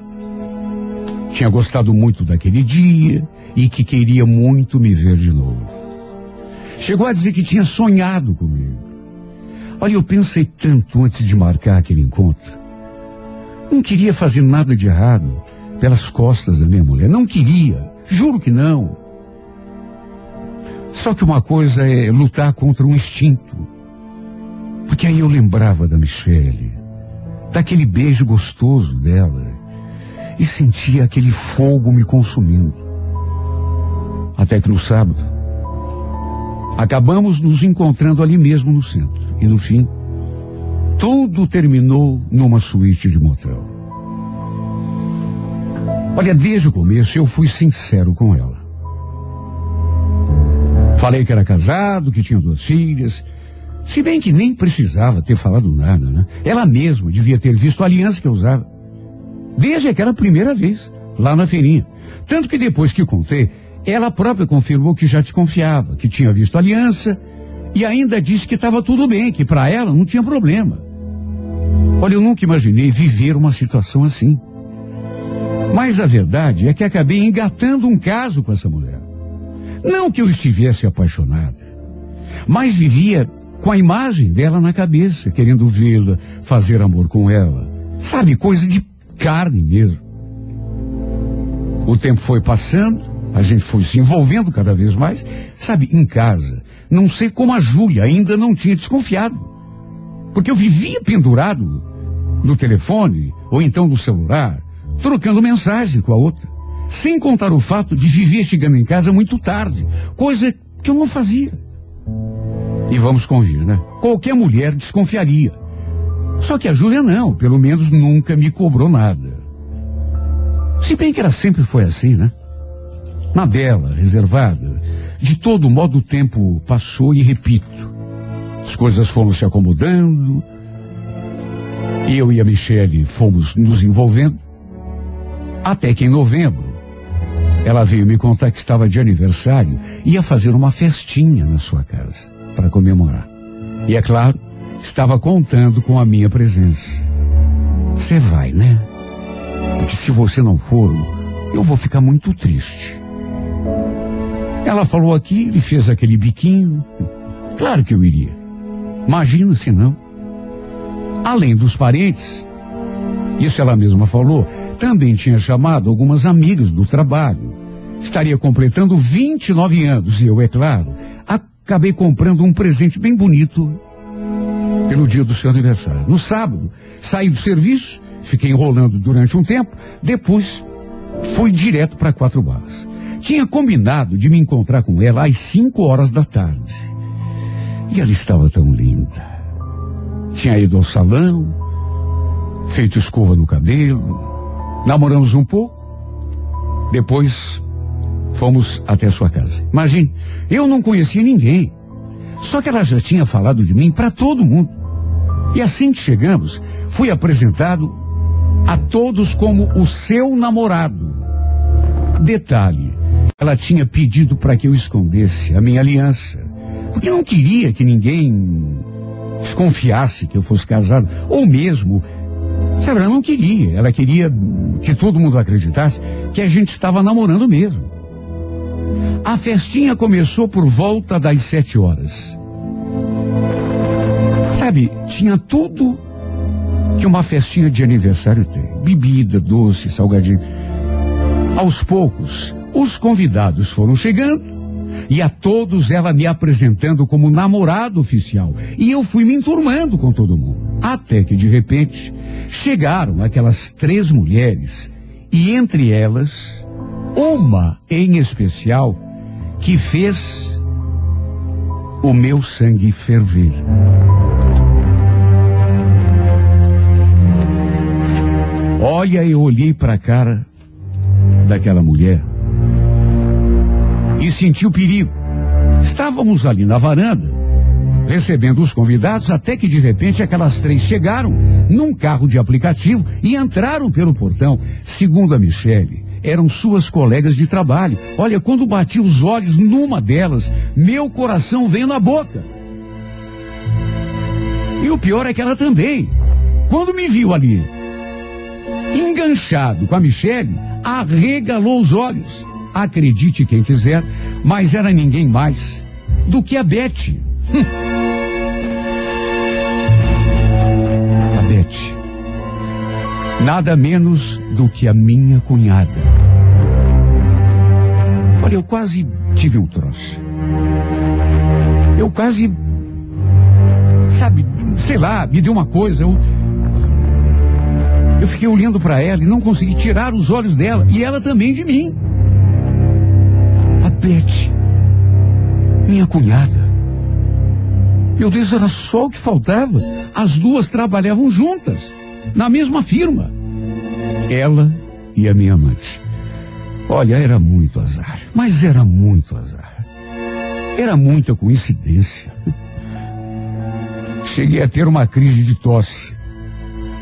tinha gostado muito daquele dia e que queria muito me ver de novo. Chegou a dizer que tinha sonhado comigo. Olha, eu pensei tanto antes de marcar aquele encontro. Não queria fazer nada de errado pelas costas da minha mulher. Não queria. Juro que não. Só que uma coisa é lutar contra um instinto. Porque aí eu lembrava da Michelle, daquele beijo gostoso dela, e sentia aquele fogo me consumindo. Até que no sábado, acabamos nos encontrando ali mesmo no centro. E no fim, tudo terminou numa suíte de motel. Olha, desde o começo eu fui sincero com ela. Falei que era casado, que tinha duas filhas. Se bem que nem precisava ter falado nada, né? Ela mesma devia ter visto a aliança que eu usava. Desde aquela primeira vez, lá na feirinha. Tanto que depois que contei, ela própria confirmou que já desconfiava, que tinha visto aliança e ainda disse que estava tudo bem, que para ela não tinha problema. Olha, eu nunca imaginei viver uma situação assim. Mas a verdade é que acabei engatando um caso com essa mulher. Não que eu estivesse apaixonado, mas vivia com a imagem dela na cabeça, querendo vê-la, fazer amor com ela. Sabe, coisa de carne mesmo. O tempo foi passando, a gente foi se envolvendo cada vez mais. Sabe, em casa, não sei como a Júlia ainda não tinha desconfiado. Porque eu vivia pendurado no telefone ou então no celular, trocando mensagem com a outra. Sem contar o fato de viver chegando em casa muito tarde, coisa que eu não fazia. E vamos convir, né? Qualquer mulher desconfiaria. Só que a Júlia não, pelo menos nunca me cobrou nada. Se bem que ela sempre foi assim, né? Na dela, reservada. De todo modo o tempo passou e repito. As coisas foram se acomodando. E eu e a Michele fomos nos envolvendo. Até que em novembro, ela veio me contar que estava de aniversário ia fazer uma festinha na sua casa para comemorar. E é claro, estava contando com a minha presença. Você vai, né? Porque se você não for, eu vou ficar muito triste. Ela falou aquilo e fez aquele biquinho. Claro que eu iria. Imagina se não. Além dos parentes, isso ela mesma falou, também tinha chamado algumas amigas do trabalho. Estaria completando 29 anos e eu, é claro, acabei comprando um presente bem bonito pelo dia do seu aniversário. No sábado, saí do serviço, fiquei enrolando durante um tempo, depois fui direto para Quatro Barras. Tinha combinado de me encontrar com ela às 5 horas da tarde. E ela estava tão linda. Tinha ido ao salão, feito escova no cabelo, Namoramos um pouco. Depois fomos até sua casa. Imagine, eu não conhecia ninguém. Só que ela já tinha falado de mim para todo mundo. E assim que chegamos, fui apresentado a todos como o seu namorado. Detalhe, ela tinha pedido para que eu escondesse a minha aliança, porque não queria que ninguém desconfiasse que eu fosse casado, ou mesmo Sabe, ela não queria. Ela queria que todo mundo acreditasse que a gente estava namorando mesmo. A festinha começou por volta das sete horas. Sabe, tinha tudo que uma festinha de aniversário tem: bebida, doce, salgadinho. Aos poucos, os convidados foram chegando e a todos ela me apresentando como namorado oficial. E eu fui me enturmando com todo mundo. Até que, de repente, chegaram aquelas três mulheres e entre elas, uma em especial, que fez o meu sangue ferver. Olha, eu olhei para a cara daquela mulher e senti o perigo. Estávamos ali na varanda, recebendo os convidados, até que de repente aquelas três chegaram num carro de aplicativo e entraram pelo portão. Segundo a Michele, eram suas colegas de trabalho. Olha, quando bati os olhos numa delas, meu coração veio na boca. E o pior é que ela também. Quando me viu ali, enganchado com a Michele, arregalou os olhos. Acredite quem quiser, mas era ninguém mais do que a Beth. Hum. Nada menos do que a minha cunhada. Olha, eu quase tive um troço. Eu quase. Sabe, sei lá, me deu uma coisa. Eu, eu fiquei olhando para ela e não consegui tirar os olhos dela. E ela também de mim. A Beth. Minha cunhada. Meu Deus, era só o que faltava. As duas trabalhavam juntas, na mesma firma. Ela e a minha amante. Olha, era muito azar, mas era muito azar. Era muita coincidência. Cheguei a ter uma crise de tosse.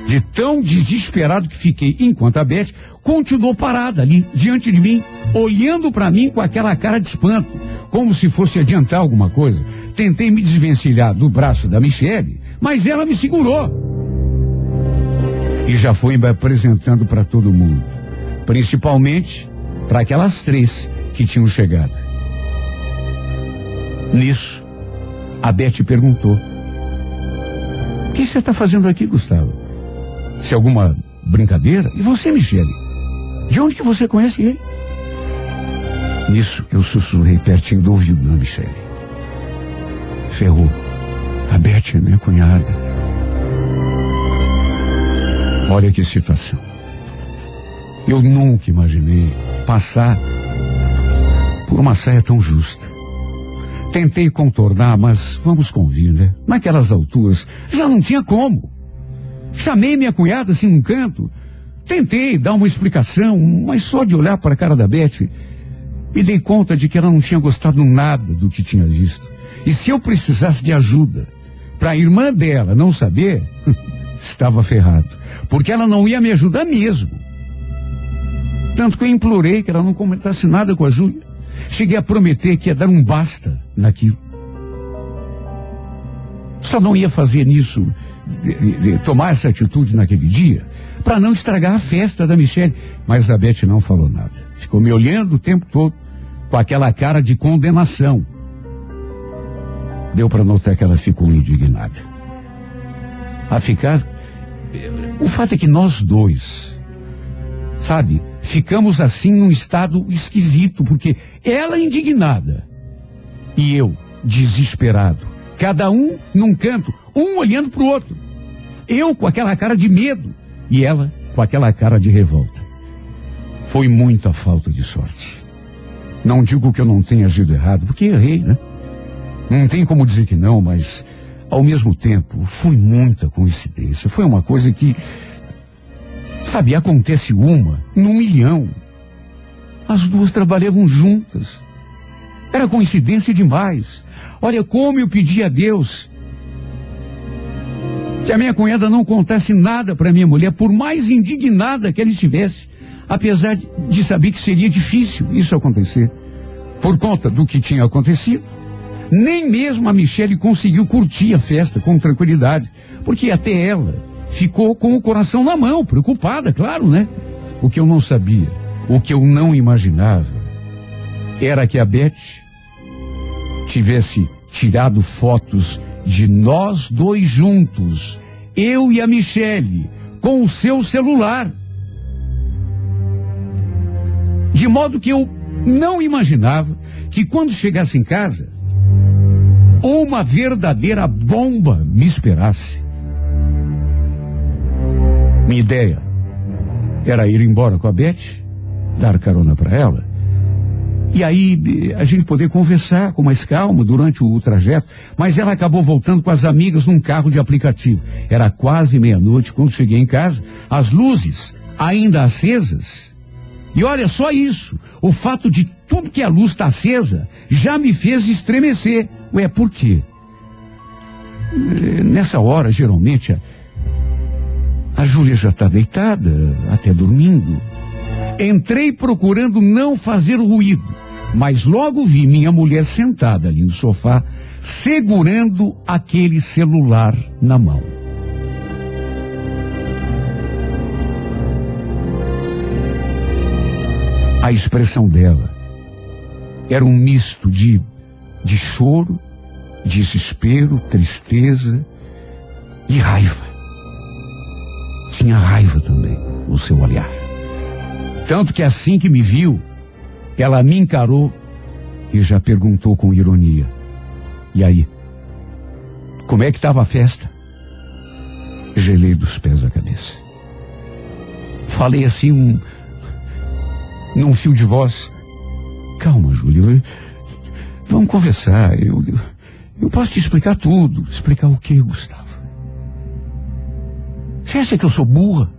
De tão desesperado que fiquei, enquanto a Beth continuou parada ali, diante de mim, olhando para mim com aquela cara de espanto, como se fosse adiantar alguma coisa. Tentei me desvencilhar do braço da Michele, mas ela me segurou. E já foi apresentando para todo mundo, principalmente para aquelas três que tinham chegado. Nisso, a Beth perguntou: O que você está fazendo aqui, Gustavo? Se alguma brincadeira? E você, Michele? De onde que você conhece ele? Nisso, eu sussurrei pertinho do ouvido da Michele. Ferrou. A Beth é minha cunhada. Olha que situação. Eu nunca imaginei passar por uma saia tão justa. Tentei contornar, mas vamos convir, né? Naquelas alturas, já não tinha como. Chamei minha cunhada assim num canto. Tentei dar uma explicação, mas só de olhar para a cara da Beth, me dei conta de que ela não tinha gostado nada do que tinha visto. E se eu precisasse de ajuda para a irmã dela não saber, estava ferrado. Porque ela não ia me ajudar mesmo. Tanto que eu implorei que ela não comentasse nada com a Júlia. Cheguei a prometer que ia dar um basta naquilo. Só não ia fazer nisso, de, de, de tomar essa atitude naquele dia, para não estragar a festa da Michelle. Mas a Beth não falou nada. Ficou me olhando o tempo todo, com aquela cara de condenação. Deu para notar que ela ficou indignada. A ficar. O fato é que nós dois, sabe, ficamos assim num estado esquisito, porque ela indignada e eu desesperado. Cada um num canto, um olhando para o outro. Eu com aquela cara de medo e ela com aquela cara de revolta. Foi muita falta de sorte. Não digo que eu não tenha agido errado, porque errei, né? Não tem como dizer que não, mas ao mesmo tempo foi muita coincidência. Foi uma coisa que Sabe, acontece uma num milhão. As duas trabalhavam juntas. Era coincidência demais. Olha como eu pedi a Deus que a minha cunhada não contasse nada para minha mulher, por mais indignada que ela estivesse, apesar de saber que seria difícil isso acontecer, por conta do que tinha acontecido. Nem mesmo a Michelle conseguiu curtir a festa com tranquilidade, porque até ela ficou com o coração na mão, preocupada, claro, né? O que eu não sabia, o que eu não imaginava, era que a Beth tivesse tirado fotos de nós dois juntos, eu e a Michele, com o seu celular. De modo que eu não imaginava que quando chegasse em casa, uma verdadeira bomba me esperasse. Minha ideia era ir embora com a Beth, dar carona para ela, e aí a gente poder conversar com mais calma durante o trajeto, mas ela acabou voltando com as amigas num carro de aplicativo. Era quase meia-noite quando cheguei em casa, as luzes ainda acesas. E olha só isso, o fato de tudo que a luz está acesa já me fez estremecer. Ué, por quê? Eh, nessa hora, geralmente, a Júlia já está deitada, até dormindo. Entrei procurando não fazer ruído, mas logo vi minha mulher sentada ali no sofá, segurando aquele celular na mão. A expressão dela era um misto de de choro, desespero, tristeza e raiva. Tinha raiva também no seu olhar. Tanto que assim que me viu, ela me encarou e já perguntou com ironia: E aí? Como é que estava a festa? Gelei dos pés à cabeça. Falei assim, um, num fio de voz. Calma, Júlio. Vamos conversar. Eu, eu, eu posso te explicar tudo. Explicar o que, Gustavo? Você acha que eu sou burra?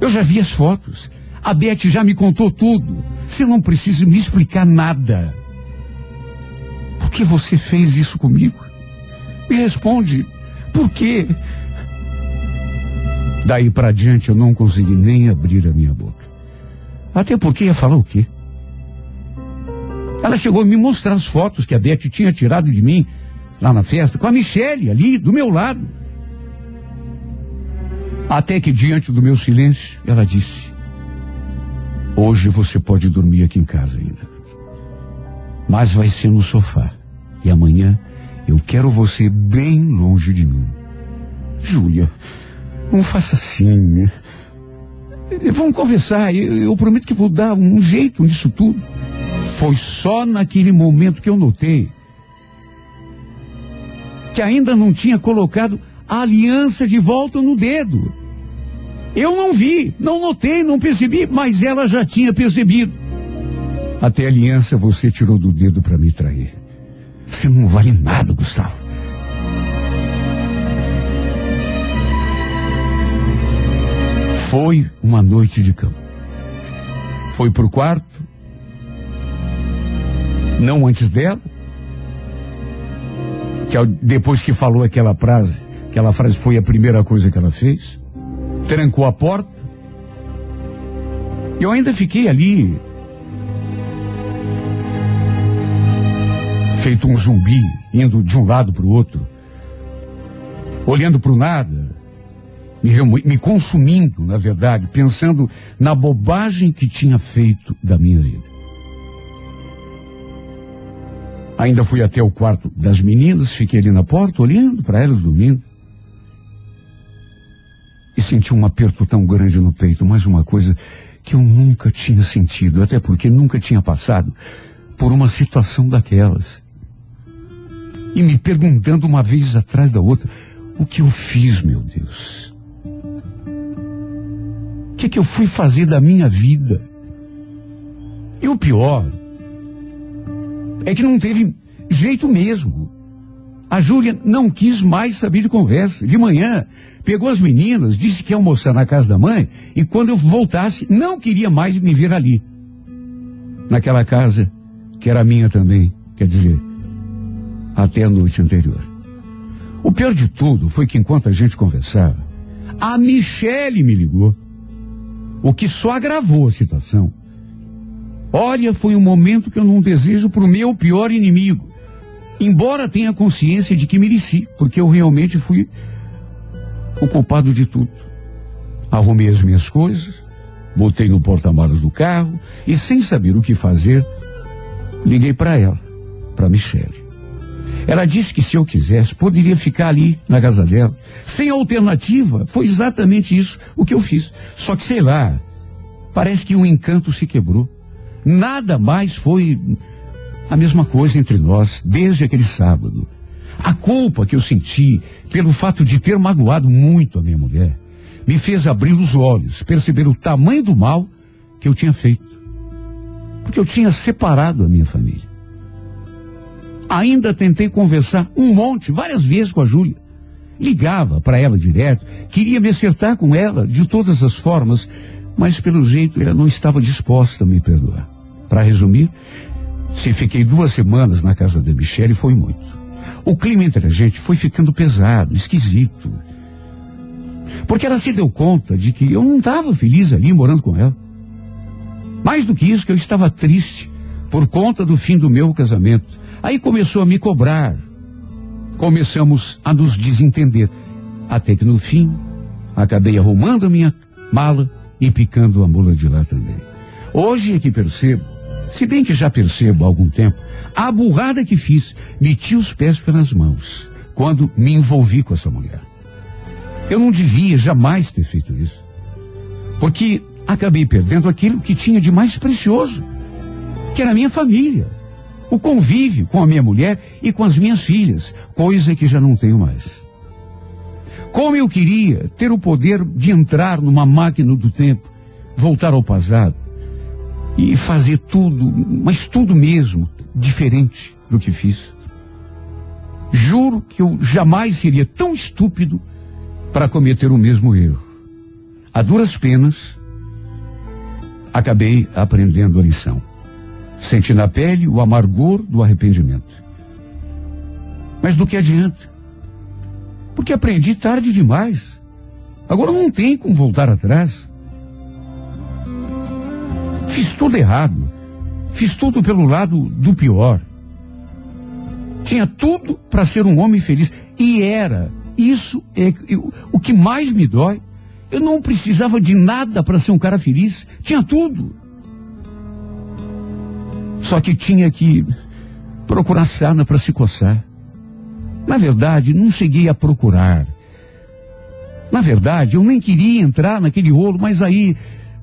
Eu já vi as fotos. A Beth já me contou tudo. Você não precisa me explicar nada. Por que você fez isso comigo? Me responde. Por quê? Daí para diante eu não consegui nem abrir a minha boca. Até porque ia falar o quê? Ela chegou a me mostrar as fotos que a Beth tinha tirado de mim lá na festa, com a Michelle ali, do meu lado. Até que diante do meu silêncio, ela disse: Hoje você pode dormir aqui em casa ainda. Mas vai ser no sofá. E amanhã eu quero você bem longe de mim. Júlia, não faça assim. Vamos conversar. Eu, eu prometo que vou dar um jeito nisso tudo. Foi só naquele momento que eu notei que ainda não tinha colocado a aliança de volta no dedo. Eu não vi, não notei, não percebi, mas ela já tinha percebido. Até a aliança você tirou do dedo para me trair. Você não vale nada, Gustavo. Foi uma noite de cama. Foi pro quarto. Não antes dela. Que depois que falou aquela frase, aquela frase foi a primeira coisa que ela fez. Trancou a porta. Eu ainda fiquei ali. Feito um zumbi, indo de um lado para o outro, olhando para o nada, me, me consumindo, na verdade, pensando na bobagem que tinha feito da minha vida. Ainda fui até o quarto das meninas, fiquei ali na porta, olhando para elas dormindo. E senti um aperto tão grande no peito, mais uma coisa que eu nunca tinha sentido, até porque nunca tinha passado por uma situação daquelas. E me perguntando uma vez atrás da outra, o que eu fiz, meu Deus? O que, que eu fui fazer da minha vida? E o pior é que não teve jeito mesmo. A Júlia não quis mais saber de conversa. De manhã, pegou as meninas, disse que ia almoçar na casa da mãe, e quando eu voltasse, não queria mais me ver ali. Naquela casa, que era minha também, quer dizer, até a noite anterior. O pior de tudo foi que enquanto a gente conversava, a Michele me ligou o que só agravou a situação. Olha, foi um momento que eu não desejo para o meu pior inimigo. Embora tenha consciência de que mereci, porque eu realmente fui o culpado de tudo. Arrumei as minhas coisas, botei no porta-malas do carro e, sem saber o que fazer, liguei para ela, para Michele. Ela disse que se eu quisesse, poderia ficar ali na casa dela. Sem alternativa, foi exatamente isso o que eu fiz. Só que sei lá, parece que um encanto se quebrou. Nada mais foi a mesma coisa entre nós desde aquele sábado. A culpa que eu senti pelo fato de ter magoado muito a minha mulher me fez abrir os olhos, perceber o tamanho do mal que eu tinha feito. Porque eu tinha separado a minha família. Ainda tentei conversar um monte, várias vezes com a Júlia. Ligava para ela direto, queria me acertar com ela de todas as formas, mas pelo jeito ela não estava disposta a me perdoar. Para resumir, se fiquei duas semanas na casa da Michelle foi muito. O clima entre a gente foi ficando pesado, esquisito. Porque ela se deu conta de que eu não estava feliz ali morando com ela. Mais do que isso, que eu estava triste por conta do fim do meu casamento Aí começou a me cobrar. Começamos a nos desentender. Até que no fim, acabei arrumando a minha mala e picando a mula de lá também. Hoje é que percebo, Se bem que já percebo há algum tempo a burrada que fiz, meti os pés pelas mãos quando me envolvi com essa mulher. Eu não devia jamais ter feito isso. Porque acabei perdendo aquilo que tinha de mais precioso, que era a minha família. O convívio com a minha mulher e com as minhas filhas, coisa que já não tenho mais. Como eu queria ter o poder de entrar numa máquina do tempo, voltar ao passado e fazer tudo, mas tudo mesmo, diferente do que fiz. Juro que eu jamais seria tão estúpido para cometer o mesmo erro. A duras penas, acabei aprendendo a lição. Senti na pele o amargor do arrependimento. Mas do que adianta? Porque aprendi tarde demais. Agora não tem como voltar atrás. Fiz tudo errado. Fiz tudo pelo lado do pior. Tinha tudo para ser um homem feliz. E era. Isso é o que mais me dói. Eu não precisava de nada para ser um cara feliz. Tinha tudo. Só que tinha que procurar sarna para se coçar. Na verdade, não cheguei a procurar. Na verdade, eu nem queria entrar naquele rolo, mas aí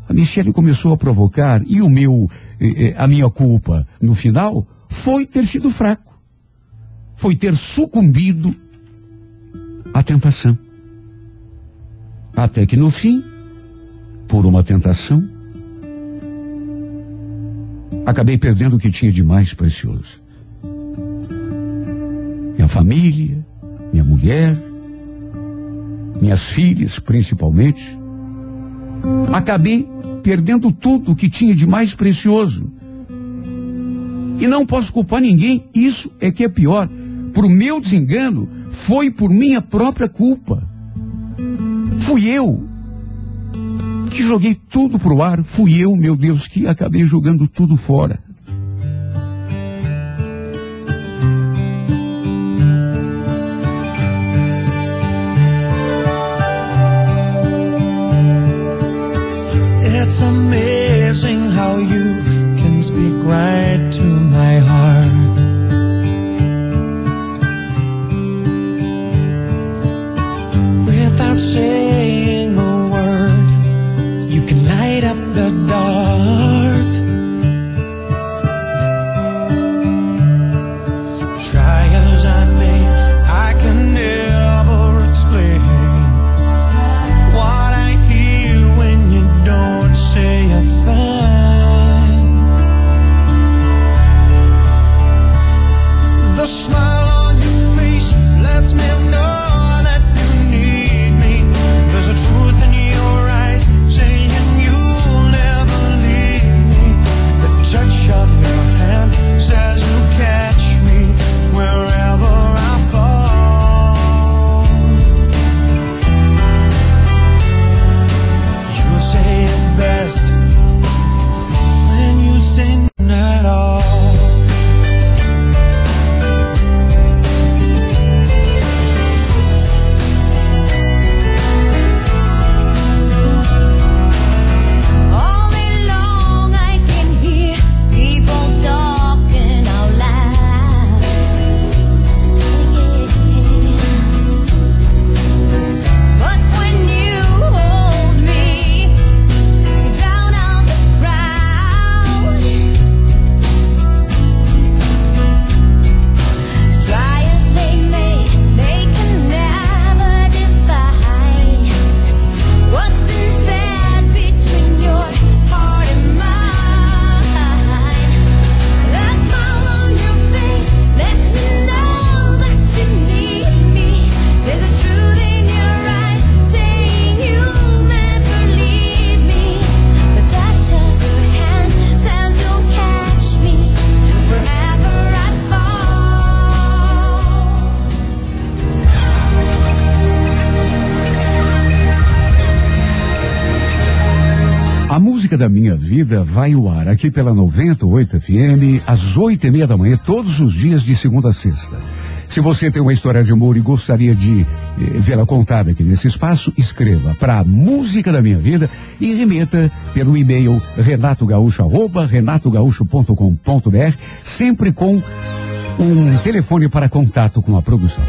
a Michelle começou a provocar e o meu, eh, a minha culpa no final foi ter sido fraco. Foi ter sucumbido à tentação. Até que no fim, por uma tentação, acabei perdendo o que tinha de mais precioso. Minha família, minha mulher, minhas filhas principalmente. Acabei perdendo tudo o que tinha de mais precioso. E não posso culpar ninguém, isso é que é pior. Por meu desengano, foi por minha própria culpa. Fui eu que joguei tudo pro ar, fui eu, meu Deus, que acabei jogando tudo fora. Ar aqui pela 98 FM às oito e meia da manhã, todos os dias de segunda a sexta. Se você tem uma história de amor e gostaria de eh, vê-la contada aqui nesse espaço, escreva para Música da Minha Vida e remeta pelo e-mail renatogaúcho.com.br, sempre com um telefone para contato com a produção.